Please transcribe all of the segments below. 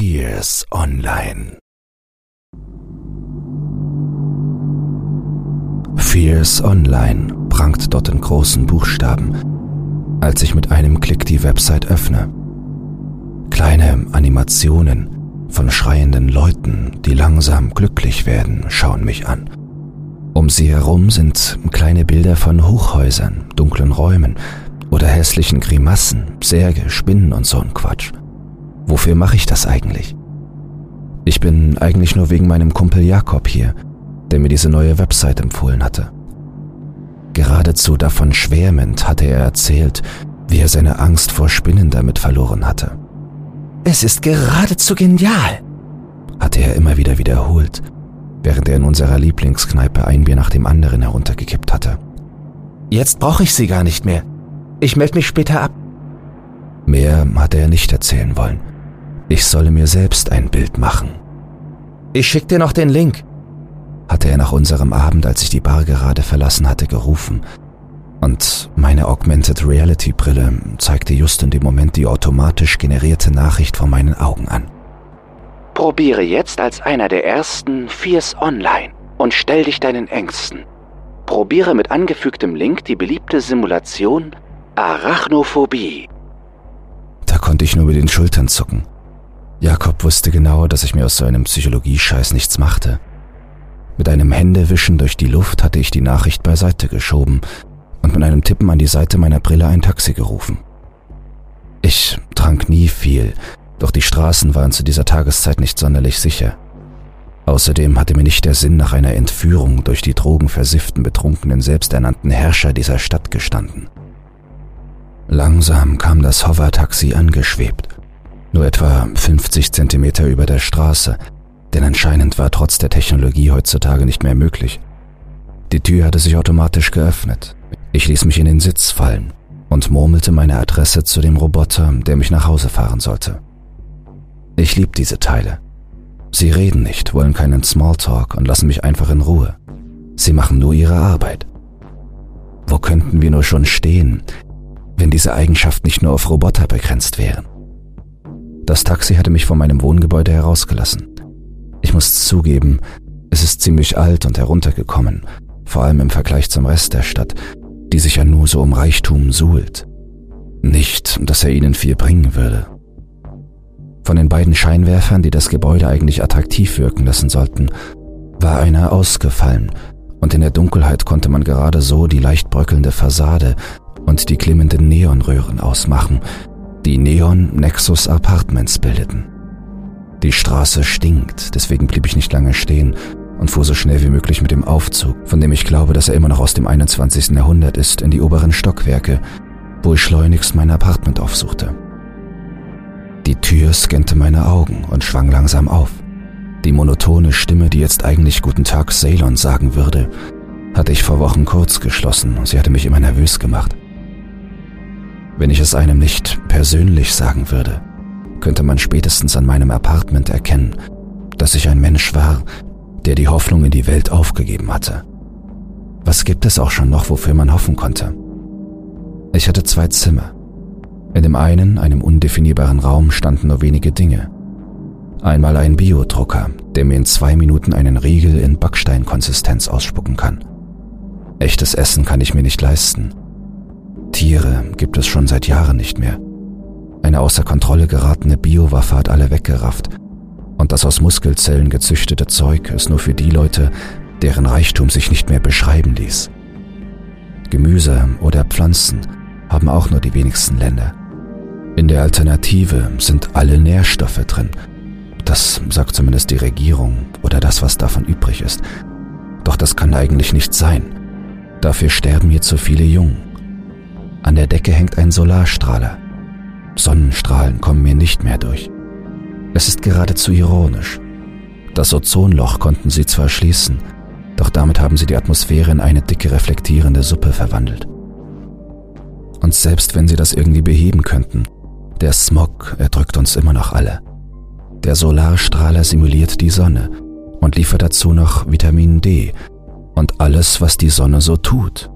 Fierce Online. Fierce Online prangt dort in großen Buchstaben, als ich mit einem Klick die Website öffne. Kleine Animationen von schreienden Leuten, die langsam glücklich werden, schauen mich an. Um sie herum sind kleine Bilder von Hochhäusern, dunklen Räumen oder hässlichen Grimassen, Särge, Spinnen und so ein Quatsch. Wofür mache ich das eigentlich? Ich bin eigentlich nur wegen meinem Kumpel Jakob hier, der mir diese neue Website empfohlen hatte. Geradezu davon schwärmend hatte er erzählt, wie er seine Angst vor Spinnen damit verloren hatte. Es ist geradezu genial, hatte er immer wieder wiederholt, während er in unserer Lieblingskneipe ein Bier nach dem anderen heruntergekippt hatte. Jetzt brauche ich sie gar nicht mehr. Ich melde mich später ab. Mehr hatte er nicht erzählen wollen. Ich solle mir selbst ein Bild machen. Ich schick dir noch den Link, hatte er nach unserem Abend, als ich die Bar gerade verlassen hatte, gerufen. Und meine Augmented Reality Brille zeigte just in dem Moment die automatisch generierte Nachricht vor meinen Augen an. Probiere jetzt als einer der ersten Fierce Online und stell dich deinen Ängsten. Probiere mit angefügtem Link die beliebte Simulation Arachnophobie. Da konnte ich nur mit den Schultern zucken. Jakob wusste genau, dass ich mir aus so einem Psychologie-Scheiß nichts machte. Mit einem Händewischen durch die Luft hatte ich die Nachricht beiseite geschoben und mit einem Tippen an die Seite meiner Brille ein Taxi gerufen. Ich trank nie viel, doch die Straßen waren zu dieser Tageszeit nicht sonderlich sicher. Außerdem hatte mir nicht der Sinn nach einer Entführung durch die drogenversifften, betrunkenen, selbsternannten Herrscher dieser Stadt gestanden. Langsam kam das Hover-Taxi angeschwebt, nur etwa 50 Zentimeter über der Straße, denn anscheinend war trotz der Technologie heutzutage nicht mehr möglich. Die Tür hatte sich automatisch geöffnet. Ich ließ mich in den Sitz fallen und murmelte meine Adresse zu dem Roboter, der mich nach Hause fahren sollte. Ich lieb diese Teile. Sie reden nicht, wollen keinen Smalltalk und lassen mich einfach in Ruhe. Sie machen nur ihre Arbeit. Wo könnten wir nur schon stehen, wenn diese Eigenschaft nicht nur auf Roboter begrenzt wären? Das Taxi hatte mich von meinem Wohngebäude herausgelassen. Ich muss zugeben, es ist ziemlich alt und heruntergekommen, vor allem im Vergleich zum Rest der Stadt, die sich ja nur so um Reichtum suhlt. Nicht, dass er ihnen viel bringen würde. Von den beiden Scheinwerfern, die das Gebäude eigentlich attraktiv wirken lassen sollten, war einer ausgefallen, und in der Dunkelheit konnte man gerade so die leicht bröckelnde Fassade und die glimmenden Neonröhren ausmachen, die Neon Nexus Apartments bildeten. Die Straße stinkt, deswegen blieb ich nicht lange stehen und fuhr so schnell wie möglich mit dem Aufzug, von dem ich glaube, dass er immer noch aus dem 21. Jahrhundert ist, in die oberen Stockwerke, wo ich schleunigst mein Apartment aufsuchte. Die Tür scannte meine Augen und schwang langsam auf. Die monotone Stimme, die jetzt eigentlich Guten Tag Ceylon sagen würde, hatte ich vor Wochen kurz geschlossen und sie hatte mich immer nervös gemacht. Wenn ich es einem nicht persönlich sagen würde, könnte man spätestens an meinem Apartment erkennen, dass ich ein Mensch war, der die Hoffnung in die Welt aufgegeben hatte. Was gibt es auch schon noch, wofür man hoffen konnte? Ich hatte zwei Zimmer. In dem einen, einem undefinierbaren Raum, standen nur wenige Dinge. Einmal ein Biodrucker, der mir in zwei Minuten einen Riegel in Backsteinkonsistenz ausspucken kann. Echtes Essen kann ich mir nicht leisten. Tiere gibt es schon seit Jahren nicht mehr. Eine außer Kontrolle geratene Biowaffe hat alle weggerafft. Und das aus Muskelzellen gezüchtete Zeug ist nur für die Leute, deren Reichtum sich nicht mehr beschreiben ließ. Gemüse oder Pflanzen haben auch nur die wenigsten Länder. In der Alternative sind alle Nährstoffe drin. Das sagt zumindest die Regierung oder das, was davon übrig ist. Doch das kann eigentlich nicht sein. Dafür sterben hier zu viele Jungen. An der Decke hängt ein Solarstrahler. Sonnenstrahlen kommen mir nicht mehr durch. Es ist geradezu ironisch. Das Ozonloch konnten sie zwar schließen, doch damit haben sie die Atmosphäre in eine dicke reflektierende Suppe verwandelt. Und selbst wenn sie das irgendwie beheben könnten, der Smog erdrückt uns immer noch alle. Der Solarstrahler simuliert die Sonne und liefert dazu noch Vitamin D und alles, was die Sonne so tut.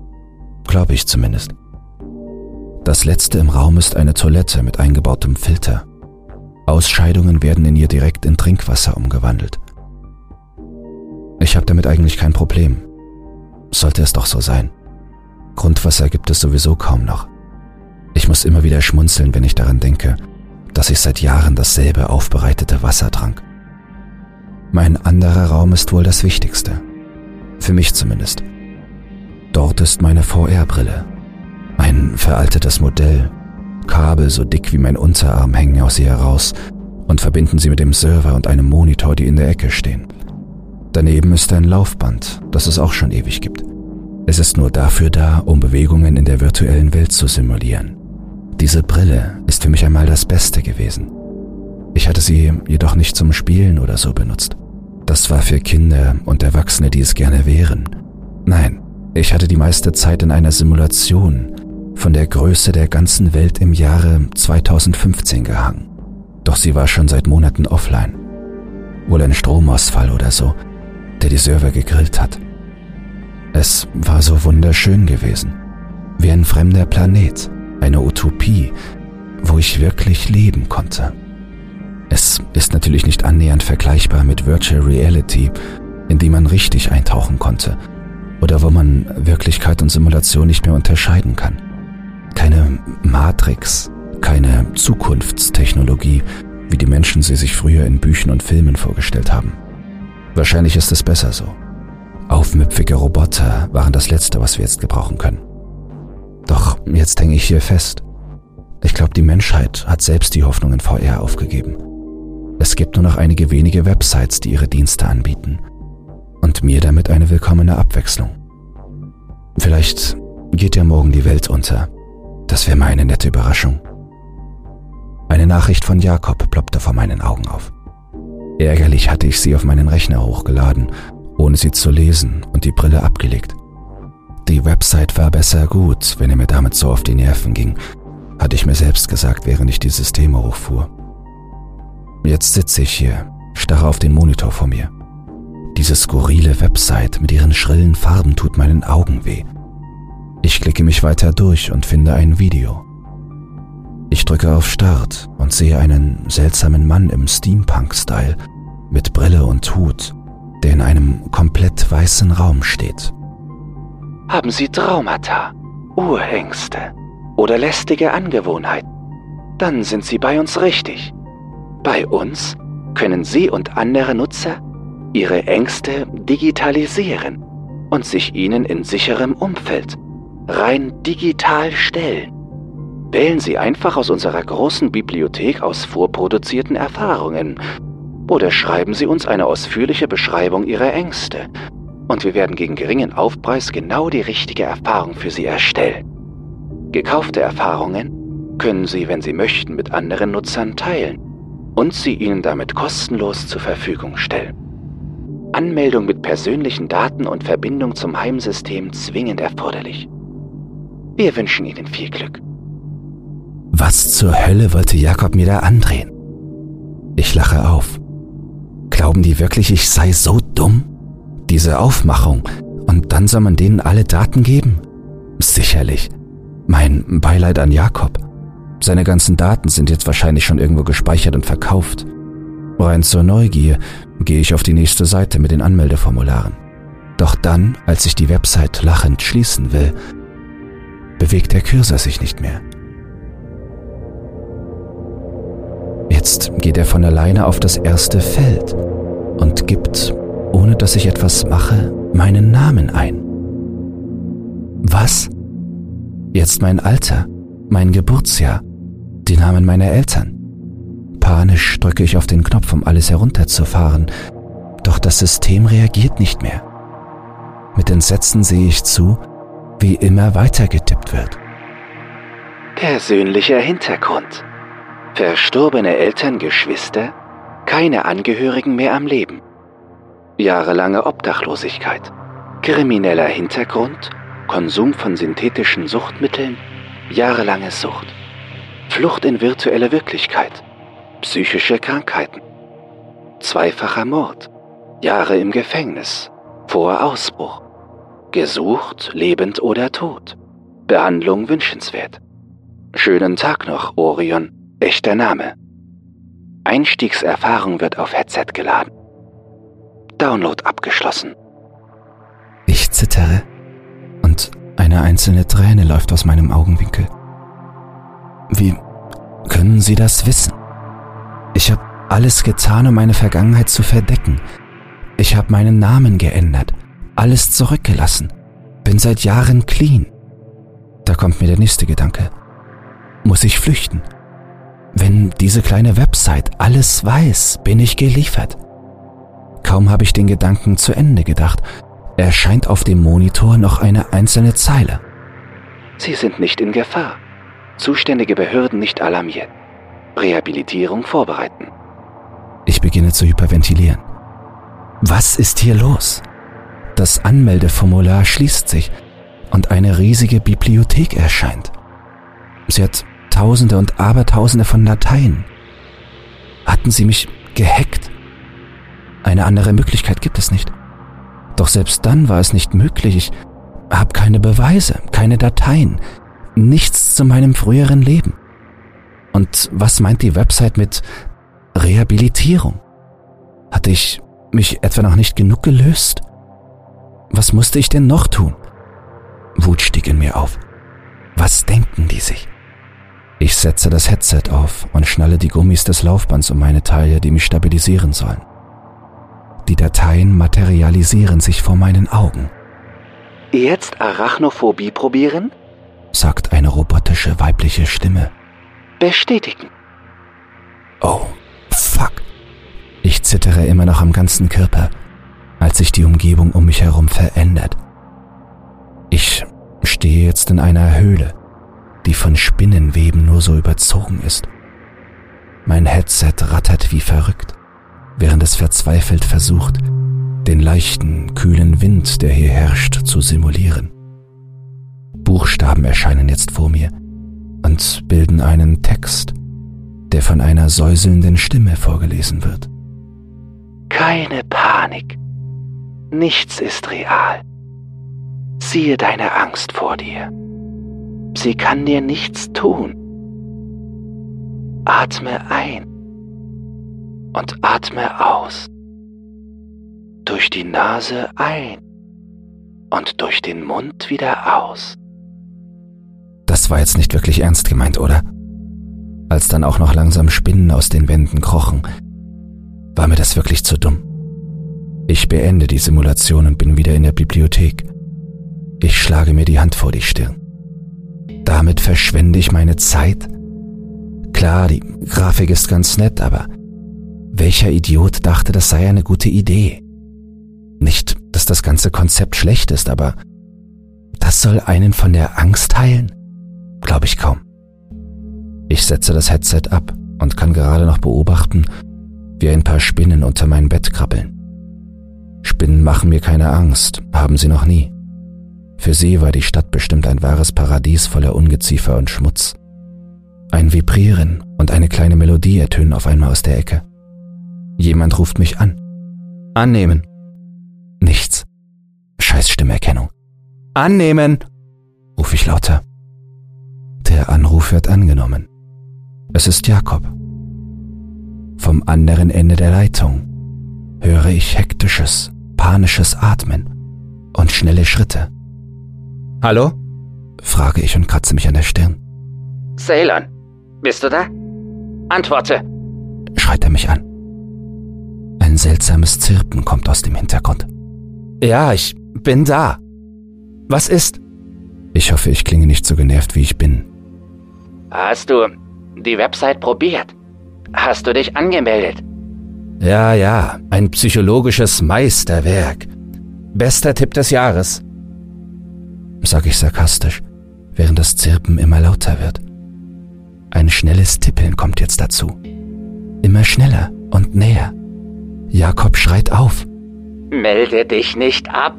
Glaube ich zumindest. Das letzte im Raum ist eine Toilette mit eingebautem Filter. Ausscheidungen werden in ihr direkt in Trinkwasser umgewandelt. Ich habe damit eigentlich kein Problem. Sollte es doch so sein. Grundwasser gibt es sowieso kaum noch. Ich muss immer wieder schmunzeln, wenn ich daran denke, dass ich seit Jahren dasselbe aufbereitete Wasser trank. Mein anderer Raum ist wohl das Wichtigste. Für mich zumindest. Dort ist meine VR-Brille. Ein veraltetes Modell. Kabel so dick wie mein Unterarm hängen aus ihr heraus und verbinden sie mit dem Server und einem Monitor, die in der Ecke stehen. Daneben ist ein Laufband, das es auch schon ewig gibt. Es ist nur dafür da, um Bewegungen in der virtuellen Welt zu simulieren. Diese Brille ist für mich einmal das Beste gewesen. Ich hatte sie jedoch nicht zum Spielen oder so benutzt. Das war für Kinder und Erwachsene, die es gerne wären. Nein, ich hatte die meiste Zeit in einer Simulation von der Größe der ganzen Welt im Jahre 2015 gehangen. Doch sie war schon seit Monaten offline. Wohl ein Stromausfall oder so, der die Server gegrillt hat. Es war so wunderschön gewesen, wie ein fremder Planet, eine Utopie, wo ich wirklich leben konnte. Es ist natürlich nicht annähernd vergleichbar mit Virtual Reality, in die man richtig eintauchen konnte oder wo man Wirklichkeit und Simulation nicht mehr unterscheiden kann. Keine Matrix, keine Zukunftstechnologie, wie die Menschen sie sich früher in Büchern und Filmen vorgestellt haben. Wahrscheinlich ist es besser so. Aufmüpfige Roboter waren das Letzte, was wir jetzt gebrauchen können. Doch jetzt hänge ich hier fest. Ich glaube, die Menschheit hat selbst die Hoffnung in VR aufgegeben. Es gibt nur noch einige wenige Websites, die ihre Dienste anbieten. Und mir damit eine willkommene Abwechslung. Vielleicht geht ja morgen die Welt unter. Das wäre mal eine nette Überraschung. Eine Nachricht von Jakob ploppte vor meinen Augen auf. Ärgerlich hatte ich sie auf meinen Rechner hochgeladen, ohne sie zu lesen und die Brille abgelegt. Die Website war besser gut, wenn er mir damit so auf die Nerven ging, hatte ich mir selbst gesagt, während ich die Systeme hochfuhr. Jetzt sitze ich hier, starre auf den Monitor vor mir. Diese skurrile Website mit ihren schrillen Farben tut meinen Augen weh. Ich klicke mich weiter durch und finde ein Video. Ich drücke auf Start und sehe einen seltsamen Mann im Steampunk-Style mit Brille und Hut, der in einem komplett weißen Raum steht. Haben Sie Traumata, Urängste oder lästige Angewohnheiten? Dann sind Sie bei uns richtig. Bei uns können Sie und andere Nutzer ihre Ängste digitalisieren und sich ihnen in sicherem Umfeld rein digital stellen. Wählen Sie einfach aus unserer großen Bibliothek aus vorproduzierten Erfahrungen oder schreiben Sie uns eine ausführliche Beschreibung Ihrer Ängste und wir werden gegen geringen Aufpreis genau die richtige Erfahrung für Sie erstellen. Gekaufte Erfahrungen können Sie, wenn Sie möchten, mit anderen Nutzern teilen und sie Ihnen damit kostenlos zur Verfügung stellen. Anmeldung mit persönlichen Daten und Verbindung zum Heimsystem zwingend erforderlich. Wir wünschen Ihnen viel Glück. Was zur Hölle wollte Jakob mir da andrehen? Ich lache auf. Glauben die wirklich, ich sei so dumm? Diese Aufmachung. Und dann soll man denen alle Daten geben? Sicherlich. Mein Beileid an Jakob. Seine ganzen Daten sind jetzt wahrscheinlich schon irgendwo gespeichert und verkauft. Rein zur Neugier gehe ich auf die nächste Seite mit den Anmeldeformularen. Doch dann, als ich die Website lachend schließen will, bewegt der Cursor sich nicht mehr. Jetzt geht er von alleine auf das erste Feld und gibt, ohne dass ich etwas mache, meinen Namen ein. Was? Jetzt mein Alter, mein Geburtsjahr, die Namen meiner Eltern. Panisch drücke ich auf den Knopf, um alles herunterzufahren, doch das System reagiert nicht mehr. Mit Entsetzen sehe ich zu, wie immer weiter getippt wird. Persönlicher Hintergrund. Verstorbene Eltern, Geschwister, keine Angehörigen mehr am Leben. Jahrelange Obdachlosigkeit. Krimineller Hintergrund, Konsum von synthetischen Suchtmitteln, jahrelange Sucht. Flucht in virtuelle Wirklichkeit, psychische Krankheiten, zweifacher Mord, Jahre im Gefängnis, vor Ausbruch, gesucht, lebend oder tot, Behandlung wünschenswert. Schönen Tag noch, Orion, echter Name. Einstiegserfahrung wird auf Headset geladen. Download abgeschlossen. Ich zittere und eine einzelne Träne läuft aus meinem Augenwinkel. Wie können Sie das wissen? Ich habe alles getan, um meine Vergangenheit zu verdecken. Ich habe meinen Namen geändert, alles zurückgelassen, bin seit Jahren clean. Da kommt mir der nächste Gedanke. Muss ich flüchten? Wenn diese kleine Website alles weiß, bin ich geliefert. Kaum habe ich den Gedanken zu Ende gedacht, erscheint auf dem Monitor noch eine einzelne Zeile. Sie sind nicht in Gefahr. Zuständige Behörden nicht alarmiert. Rehabilitierung vorbereiten. Ich beginne zu hyperventilieren. Was ist hier los? Das Anmeldeformular schließt sich und eine riesige Bibliothek erscheint. Sie hat Tausende und Abertausende von Dateien. Hatten sie mich gehackt? Eine andere Möglichkeit gibt es nicht. Doch selbst dann war es nicht möglich. Ich habe keine Beweise, keine Dateien, nichts zu meinem früheren Leben. Und was meint die Website mit Rehabilitierung? Hatte ich mich etwa noch nicht genug gelöst? Was musste ich denn noch tun? Wut stieg in mir auf. Was denken die sich? Ich setze das Headset auf und schnalle die Gummis des Laufbands um meine Taille, die mich stabilisieren sollen. Die Dateien materialisieren sich vor meinen Augen. Jetzt Arachnophobie probieren? sagt eine robotische weibliche Stimme. Bestätigen. Oh, fuck. Ich zittere immer noch am ganzen Körper, als sich die Umgebung um mich herum verändert. Ich stehe jetzt in einer Höhle, die von Spinnenweben nur so überzogen ist. Mein Headset rattert wie verrückt während es verzweifelt versucht, den leichten, kühlen Wind, der hier herrscht, zu simulieren. Buchstaben erscheinen jetzt vor mir und bilden einen Text, der von einer säuselnden Stimme vorgelesen wird. Keine Panik. Nichts ist real. Siehe deine Angst vor dir. Sie kann dir nichts tun. Atme ein und atme aus. Durch die Nase ein und durch den Mund wieder aus. Das war jetzt nicht wirklich ernst gemeint, oder? Als dann auch noch langsam Spinnen aus den Wänden krochen, war mir das wirklich zu dumm. Ich beende die Simulation und bin wieder in der Bibliothek. Ich schlage mir die Hand vor die Stirn. Damit verschwende ich meine Zeit? Klar, die Grafik ist ganz nett, aber welcher Idiot dachte, das sei eine gute Idee? Nicht, dass das ganze Konzept schlecht ist, aber das soll einen von der Angst heilen? Glaube ich kaum. Ich setze das Headset ab und kann gerade noch beobachten, wie ein paar Spinnen unter mein Bett krabbeln. Spinnen machen mir keine Angst, haben sie noch nie. Für sie war die Stadt bestimmt ein wahres Paradies voller Ungeziefer und Schmutz. Ein Vibrieren und eine kleine Melodie ertönen auf einmal aus der Ecke. Jemand ruft mich an. Annehmen. Nichts. Scheiß Stimmerkennung. Annehmen, rufe ich lauter. Der Anruf wird angenommen. Es ist Jakob. Vom anderen Ende der Leitung höre ich hektisches, panisches Atmen und schnelle Schritte. Hallo? frage ich und kratze mich an der Stirn. Ceylon, bist du da? Antworte! schreit er mich an. Ein seltsames Zirpen kommt aus dem Hintergrund. Ja, ich bin da. Was ist? Ich hoffe, ich klinge nicht so genervt, wie ich bin. Hast du die Website probiert? Hast du dich angemeldet? Ja, ja, ein psychologisches Meisterwerk. Bester Tipp des Jahres, sage ich sarkastisch, während das Zirpen immer lauter wird. Ein schnelles Tippeln kommt jetzt dazu. Immer schneller und näher. Jakob schreit auf. Melde dich nicht ab.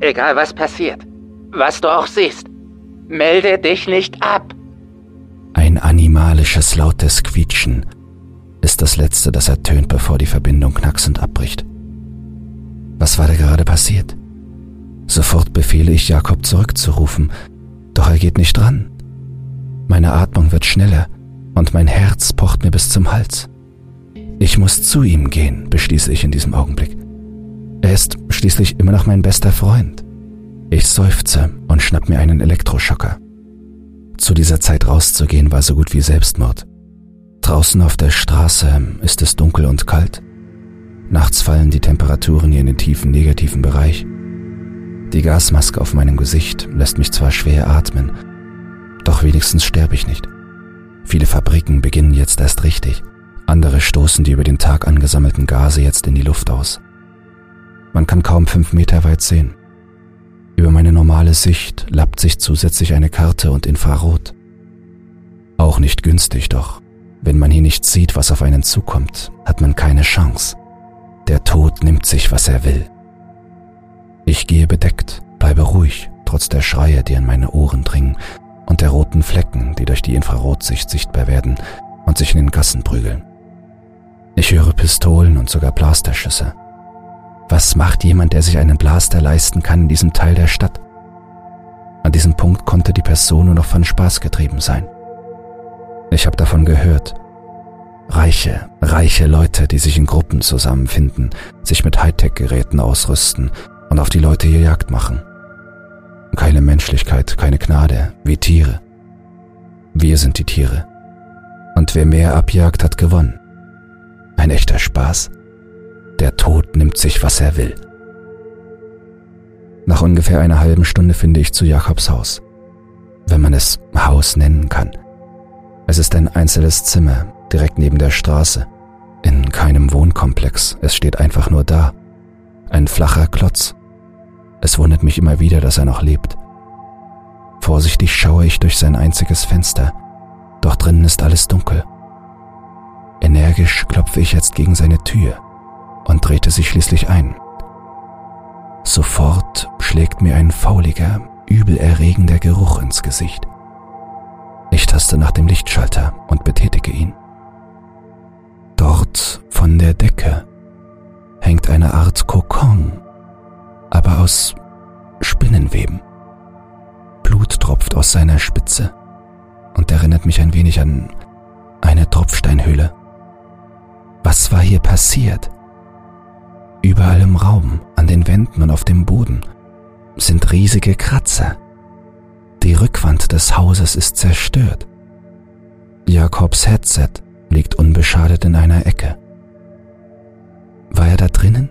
Egal was passiert. Was du auch siehst. Melde dich nicht ab. Ein animalisches lautes Quietschen ist das letzte, das ertönt, bevor die Verbindung knacksend abbricht. Was war da gerade passiert? Sofort befehle ich Jakob zurückzurufen, doch er geht nicht dran. Meine Atmung wird schneller und mein Herz pocht mir bis zum Hals. Ich muss zu ihm gehen, beschließe ich in diesem Augenblick. Er ist schließlich immer noch mein bester Freund. Ich seufze und schnapp mir einen Elektroschocker. Zu dieser Zeit rauszugehen war so gut wie Selbstmord. Draußen auf der Straße ist es dunkel und kalt. Nachts fallen die Temperaturen hier in den tiefen negativen Bereich. Die Gasmaske auf meinem Gesicht lässt mich zwar schwer atmen, doch wenigstens sterbe ich nicht. Viele Fabriken beginnen jetzt erst richtig, andere stoßen die über den Tag angesammelten Gase jetzt in die Luft aus. Man kann kaum fünf Meter weit sehen. Über meine normale Sicht lappt sich zusätzlich eine Karte und Infrarot. Auch nicht günstig, doch wenn man hier nicht sieht, was auf einen zukommt, hat man keine Chance. Der Tod nimmt sich, was er will. Ich gehe bedeckt, bleibe ruhig, trotz der Schreie, die an meine Ohren dringen und der roten Flecken, die durch die Infrarotsicht sichtbar werden und sich in den Gassen prügeln. Ich höre Pistolen und sogar Blasterschüsse. Was macht jemand, der sich einen Blaster leisten kann in diesem Teil der Stadt? An diesem Punkt konnte die Person nur noch von Spaß getrieben sein. Ich habe davon gehört. Reiche, reiche Leute, die sich in Gruppen zusammenfinden, sich mit Hightech-Geräten ausrüsten und auf die Leute hier Jagd machen. Keine Menschlichkeit, keine Gnade, wie Tiere. Wir sind die Tiere. Und wer mehr abjagt, hat gewonnen. Ein echter Spaß. Der Tod nimmt sich, was er will. Nach ungefähr einer halben Stunde finde ich zu Jakobs Haus. Wenn man es Haus nennen kann. Es ist ein einzelnes Zimmer, direkt neben der Straße. In keinem Wohnkomplex, es steht einfach nur da. Ein flacher Klotz. Es wundert mich immer wieder, dass er noch lebt. Vorsichtig schaue ich durch sein einziges Fenster, doch drinnen ist alles dunkel. Energisch klopfe ich jetzt gegen seine Tür und drehte sich schließlich ein. Sofort schlägt mir ein fauliger, übelerregender Geruch ins Gesicht. Ich taste nach dem Lichtschalter und betätige ihn. Dort von der Decke hängt eine Art Kokon, aber aus Spinnenweben. Blut tropft aus seiner Spitze und erinnert mich ein wenig an eine Tropfsteinhöhle. Was war hier passiert? Überall im Raum, an den Wänden und auf dem Boden sind riesige Kratzer. Die Rückwand des Hauses ist zerstört. Jakobs Headset liegt unbeschadet in einer Ecke. War er da drinnen?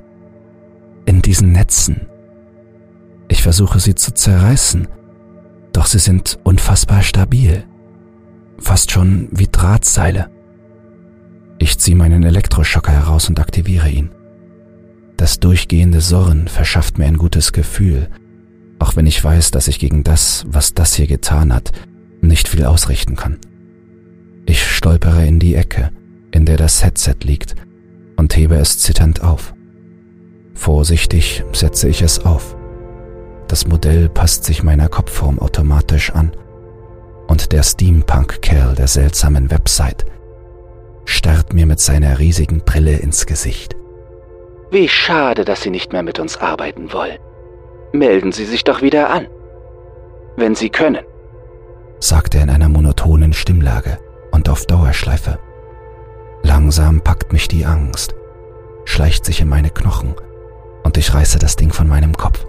In diesen Netzen? Ich versuche sie zu zerreißen, doch sie sind unfassbar stabil. Fast schon wie Drahtseile. Ich ziehe meinen Elektroschocker heraus und aktiviere ihn. Das durchgehende Surren verschafft mir ein gutes Gefühl, auch wenn ich weiß, dass ich gegen das, was das hier getan hat, nicht viel ausrichten kann. Ich stolpere in die Ecke, in der das Headset liegt, und hebe es zitternd auf. Vorsichtig setze ich es auf. Das Modell passt sich meiner Kopfform automatisch an. Und der Steampunk-Kerl der seltsamen Website starrt mir mit seiner riesigen Brille ins Gesicht. Wie schade, dass Sie nicht mehr mit uns arbeiten wollen melden Sie sich doch wieder an. Wenn Sie können, sagt er in einer monotonen Stimmlage und auf Dauerschleife. Langsam packt mich die Angst, schleicht sich in meine Knochen und ich reiße das Ding von meinem Kopf.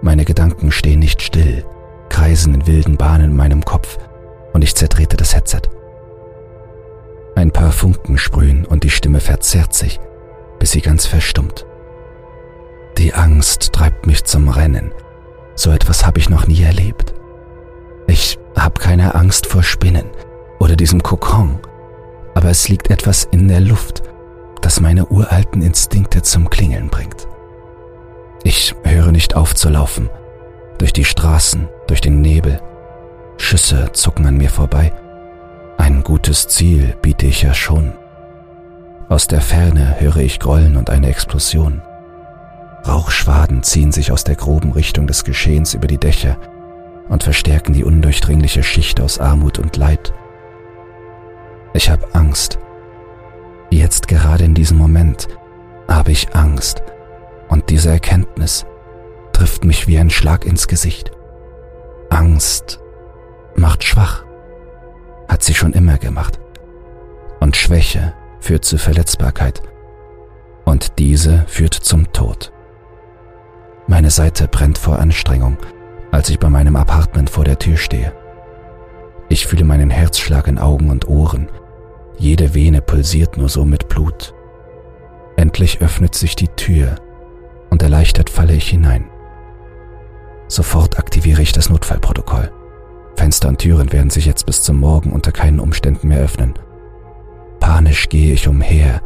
Meine Gedanken stehen nicht still, kreisen in wilden Bahnen in meinem Kopf und ich zertrete das Headset. Ein paar Funken sprühen und die Stimme verzerrt sich, bis sie ganz verstummt. Die Angst treibt mich zum Rennen. So etwas habe ich noch nie erlebt. Ich habe keine Angst vor Spinnen oder diesem Kokon, aber es liegt etwas in der Luft, das meine uralten Instinkte zum Klingeln bringt. Ich höre nicht auf zu laufen, durch die Straßen, durch den Nebel. Schüsse zucken an mir vorbei. Ein gutes Ziel biete ich ja schon. Aus der Ferne höre ich Grollen und eine Explosion. Rauchschwaden ziehen sich aus der groben Richtung des Geschehens über die Dächer und verstärken die undurchdringliche Schicht aus Armut und Leid. Ich habe Angst. Jetzt gerade in diesem Moment habe ich Angst und diese Erkenntnis trifft mich wie ein Schlag ins Gesicht. Angst macht schwach, hat sie schon immer gemacht. Und Schwäche führt zu Verletzbarkeit und diese führt zum Tod. Meine Seite brennt vor Anstrengung, als ich bei meinem Apartment vor der Tür stehe. Ich fühle meinen Herzschlag in Augen und Ohren. Jede Vene pulsiert nur so mit Blut. Endlich öffnet sich die Tür und erleichtert falle ich hinein. Sofort aktiviere ich das Notfallprotokoll. Fenster und Türen werden sich jetzt bis zum Morgen unter keinen Umständen mehr öffnen. Panisch gehe ich umher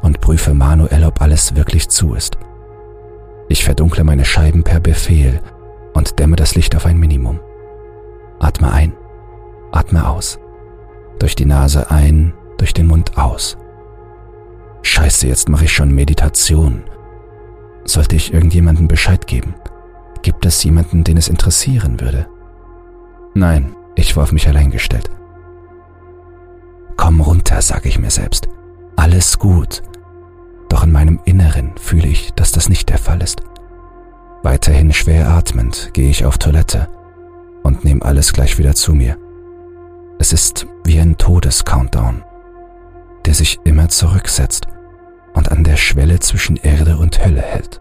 und prüfe manuell, ob alles wirklich zu ist. Ich verdunkle meine Scheiben per Befehl und dämme das Licht auf ein Minimum. Atme ein, atme aus. Durch die Nase ein, durch den Mund aus. Scheiße, jetzt mache ich schon Meditation. Sollte ich irgendjemandem Bescheid geben? Gibt es jemanden, den es interessieren würde? Nein, ich war auf mich allein gestellt. Komm runter, sage ich mir selbst. Alles gut. Doch in meinem Inneren fühle ich, dass das nicht der Fall ist. Weiterhin schwer atmend gehe ich auf Toilette und nehme alles gleich wieder zu mir. Es ist wie ein Todescountdown, der sich immer zurücksetzt und an der Schwelle zwischen Erde und Hölle hält.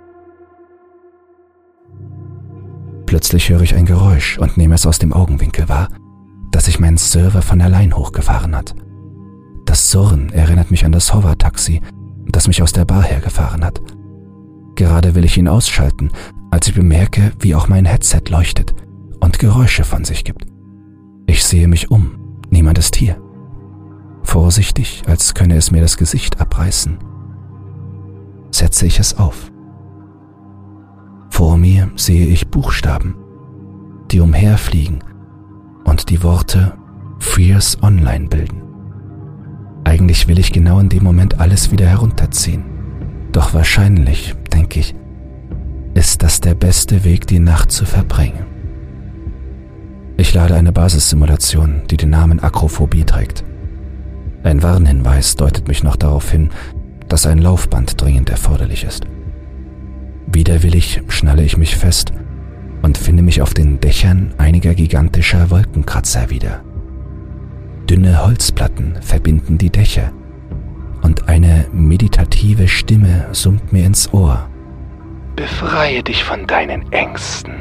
Plötzlich höre ich ein Geräusch und nehme es aus dem Augenwinkel wahr, dass sich mein Server von allein hochgefahren hat. Das Surren erinnert mich an das Hover-Taxi, das mich aus der Bar hergefahren hat. Gerade will ich ihn ausschalten, als ich bemerke, wie auch mein Headset leuchtet und Geräusche von sich gibt. Ich sehe mich um, niemand ist hier. Vorsichtig, als könne es mir das Gesicht abreißen, setze ich es auf. Vor mir sehe ich Buchstaben, die umherfliegen und die Worte Fierce Online bilden. Eigentlich will ich genau in dem Moment alles wieder herunterziehen. Doch wahrscheinlich, denke ich, ist das der beste Weg, die Nacht zu verbringen. Ich lade eine Basissimulation, die den Namen Akrophobie trägt. Ein Warnhinweis deutet mich noch darauf hin, dass ein Laufband dringend erforderlich ist. Widerwillig schnalle ich mich fest und finde mich auf den Dächern einiger gigantischer Wolkenkratzer wieder. Dünne Holzplatten verbinden die Dächer und eine meditative Stimme summt mir ins Ohr. Befreie dich von deinen Ängsten.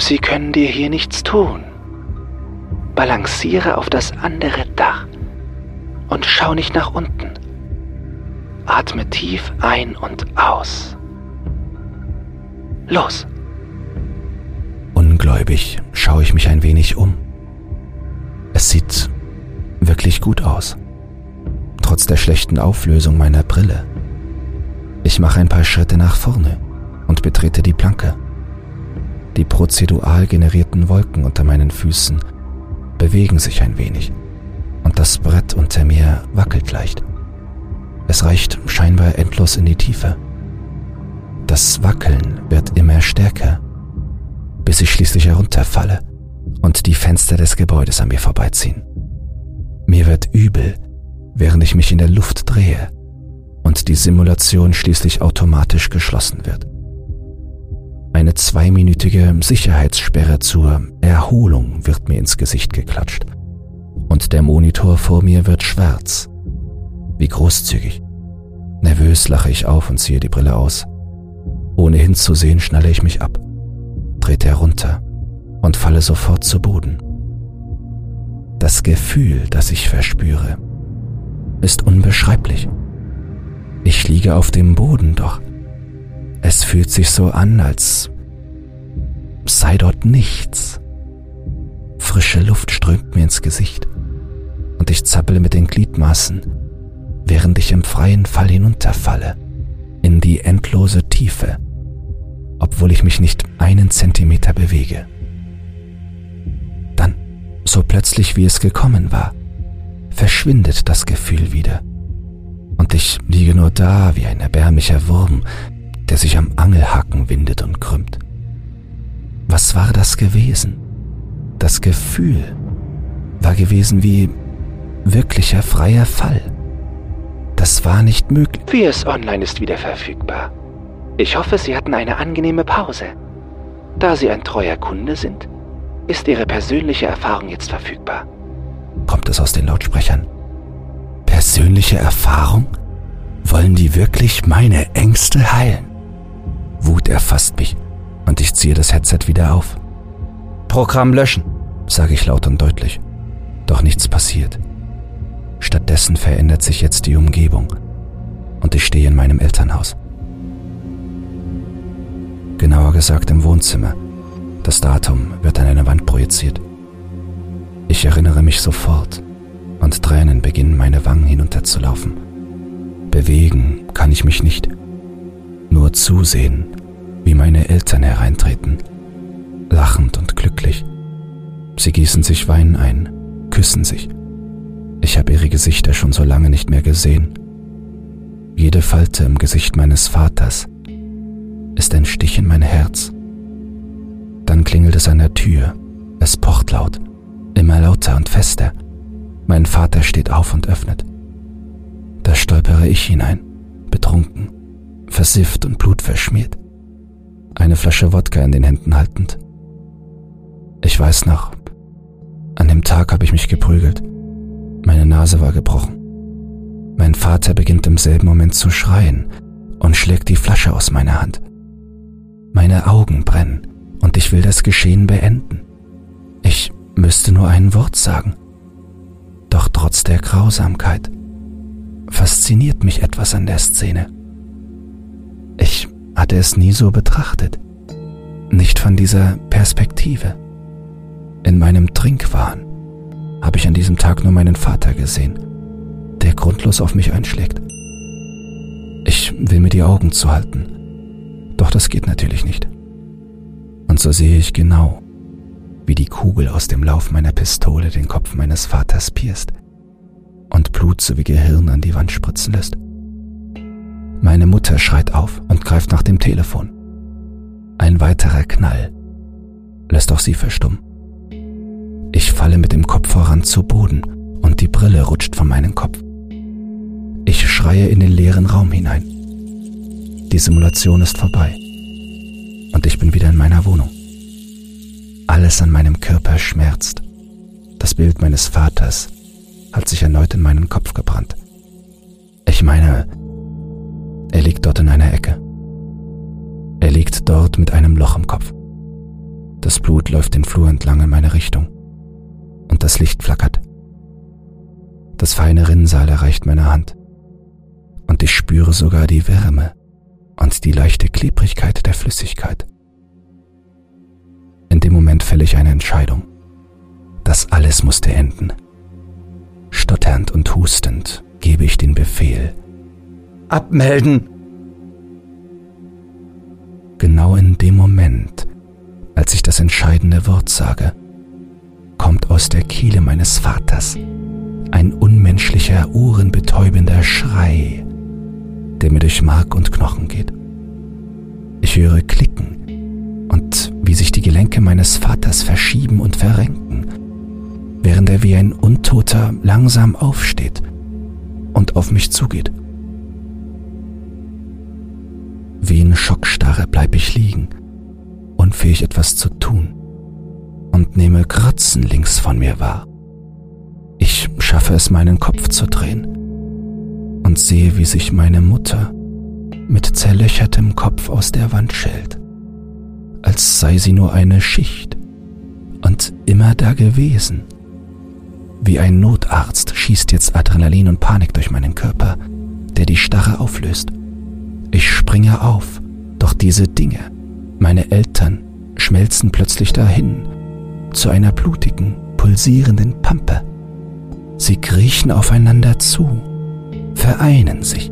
Sie können dir hier nichts tun. Balanciere auf das andere Dach und schau nicht nach unten. Atme tief ein und aus. Los! Ungläubig schaue ich mich ein wenig um. Es sieht wirklich gut aus, trotz der schlechten Auflösung meiner Brille. Ich mache ein paar Schritte nach vorne und betrete die Planke. Die prozedural generierten Wolken unter meinen Füßen bewegen sich ein wenig und das Brett unter mir wackelt leicht. Es reicht scheinbar endlos in die Tiefe. Das Wackeln wird immer stärker, bis ich schließlich herunterfalle und die Fenster des Gebäudes an mir vorbeiziehen. Mir wird übel, während ich mich in der Luft drehe und die Simulation schließlich automatisch geschlossen wird. Eine zweiminütige Sicherheitssperre zur Erholung wird mir ins Gesicht geklatscht und der Monitor vor mir wird schwarz. Wie großzügig. Nervös lache ich auf und ziehe die Brille aus. Ohne hinzusehen, schnalle ich mich ab, trete herunter und falle sofort zu Boden. Das Gefühl, das ich verspüre, ist unbeschreiblich. Ich liege auf dem Boden, doch es fühlt sich so an, als sei dort nichts. Frische Luft strömt mir ins Gesicht und ich zappele mit den Gliedmaßen, während ich im freien Fall hinunterfalle in die endlose Tiefe, obwohl ich mich nicht einen Zentimeter bewege. So plötzlich wie es gekommen war, verschwindet das Gefühl wieder, und ich liege nur da wie ein erbärmlicher Wurm, der sich am Angelhaken windet und krümmt. Was war das gewesen? Das Gefühl war gewesen wie wirklicher freier Fall. Das war nicht möglich. Fierce Online ist wieder verfügbar. Ich hoffe, Sie hatten eine angenehme Pause. Da Sie ein treuer Kunde sind, ist Ihre persönliche Erfahrung jetzt verfügbar. Kommt es aus den Lautsprechern? persönliche Erfahrung? Wollen die wirklich meine Ängste heilen? Wut erfasst mich und ich ziehe das Headset wieder auf. Programm löschen, sage ich laut und deutlich. Doch nichts passiert. Stattdessen verändert sich jetzt die Umgebung und ich stehe in meinem Elternhaus. Genauer gesagt im Wohnzimmer. Das Datum wird an eine Wand projiziert. Ich erinnere mich sofort und Tränen beginnen meine Wangen hinunterzulaufen. Bewegen kann ich mich nicht, nur zusehen, wie meine Eltern hereintreten, lachend und glücklich. Sie gießen sich Wein ein, küssen sich. Ich habe ihre Gesichter schon so lange nicht mehr gesehen. Jede Falte im Gesicht meines Vaters ist ein Stich in mein Herz. Klingelt es an der Tür, es pocht laut, immer lauter und fester. Mein Vater steht auf und öffnet. Da stolpere ich hinein, betrunken, versifft und blutverschmiert, eine Flasche Wodka in den Händen haltend. Ich weiß noch, an dem Tag habe ich mich geprügelt. Meine Nase war gebrochen. Mein Vater beginnt im selben Moment zu schreien und schlägt die Flasche aus meiner Hand. Meine Augen brennen und ich will das Geschehen beenden. Ich müsste nur ein Wort sagen. Doch trotz der Grausamkeit fasziniert mich etwas an der Szene. Ich hatte es nie so betrachtet, nicht von dieser Perspektive. In meinem Trinkwahn habe ich an diesem Tag nur meinen Vater gesehen, der grundlos auf mich einschlägt. Ich will mir die Augen zuhalten, doch das geht natürlich nicht. Und so sehe ich genau, wie die Kugel aus dem Lauf meiner Pistole den Kopf meines Vaters pierst und Blut sowie Gehirn an die Wand spritzen lässt. Meine Mutter schreit auf und greift nach dem Telefon. Ein weiterer Knall lässt auch sie verstummen. Ich falle mit dem Kopf voran zu Boden und die Brille rutscht von meinem Kopf. Ich schreie in den leeren Raum hinein. Die Simulation ist vorbei und ich bin wieder in meiner Wohnung. Alles an meinem Körper schmerzt. Das Bild meines Vaters hat sich erneut in meinen Kopf gebrannt. Ich meine, er liegt dort in einer Ecke. Er liegt dort mit einem Loch im Kopf. Das Blut läuft den Flur entlang in meine Richtung. Und das Licht flackert. Das feine Rinnsal erreicht meine Hand. Und ich spüre sogar die Wärme und die leichte Klebrigkeit der Flüssigkeit. In dem Moment fälle ich eine Entscheidung. Das alles musste enden. Stotternd und hustend gebe ich den Befehl. Abmelden! Genau in dem Moment, als ich das entscheidende Wort sage, kommt aus der Kehle meines Vaters ein unmenschlicher, ohrenbetäubender Schrei, der mir durch Mark und Knochen geht. Ich höre Klicken und wie sich die Gelenke meines Vaters verschieben und verrenken, während er wie ein Untoter langsam aufsteht und auf mich zugeht. Wie in Schockstarre bleib ich liegen, unfähig etwas zu tun, und nehme Kratzen links von mir wahr. Ich schaffe es, meinen Kopf zu drehen und sehe, wie sich meine Mutter mit zerlöchertem Kopf aus der Wand schält, als sei sie nur eine Schicht und immer da gewesen. Wie ein Notarzt schießt jetzt Adrenalin und Panik durch meinen Körper, der die Starre auflöst. Ich springe auf, doch diese Dinge, meine Eltern, schmelzen plötzlich dahin, zu einer blutigen, pulsierenden Pampe. Sie kriechen aufeinander zu, vereinen sich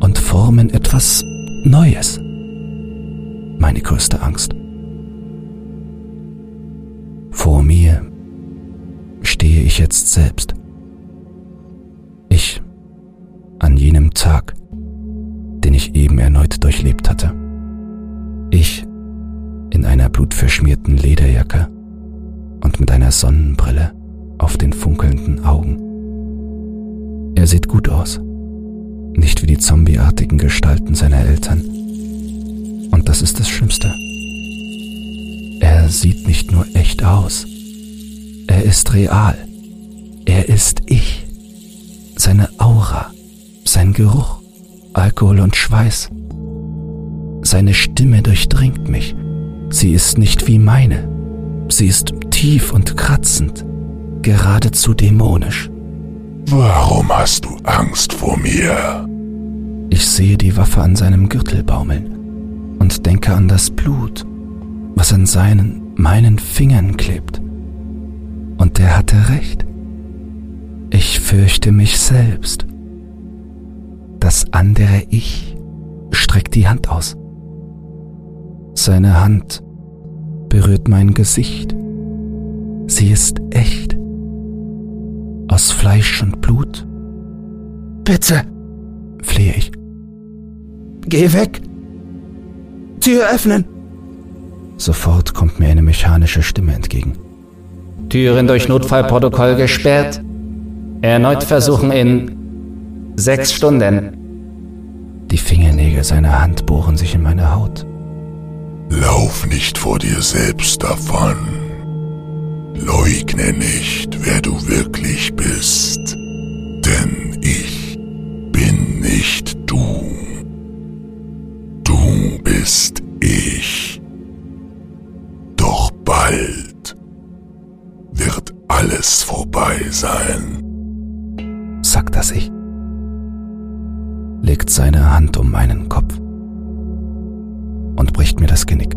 und formen etwas Neues. Meine größte Angst. Vor mir stehe ich jetzt selbst. Ich an jenem Tag, den ich eben erneut durchlebt hatte. Ich in einer blutverschmierten Lederjacke und mit einer Sonnenbrille auf den funkelnden Augen. Er sieht gut aus, nicht wie die zombieartigen Gestalten seiner Eltern. Und das ist das Schlimmste. Er sieht nicht nur echt aus, er ist real. Er ist ich. Seine Aura, sein Geruch, Alkohol und Schweiß. Seine Stimme durchdringt mich. Sie ist nicht wie meine. Sie ist tief und kratzend, geradezu dämonisch. Warum hast du Angst vor mir? Ich sehe die Waffe an seinem Gürtel baumeln und denke an das Blut, was an seinen, meinen Fingern klebt. Und er hatte recht. Ich fürchte mich selbst. Das andere Ich streckt die Hand aus. Seine Hand berührt mein Gesicht. Sie ist echt. Aus Fleisch und Blut. Bitte, Flehe ich. geh weg. Tür öffnen. Sofort kommt mir eine mechanische Stimme entgegen. Türen durch Notfallprotokoll gesperrt. Erneut versuchen in sechs Stunden. Die Fingernägel seiner Hand bohren sich in meine Haut. Lauf nicht vor dir selbst davon. Leugne nicht, wer du wirklich bist. Denn ich bin nicht du. Du bist ich. Doch bald wird alles vorbei sein. sagt das Ich. Legt seine Hand um meinen Kopf und bricht mir das Genick.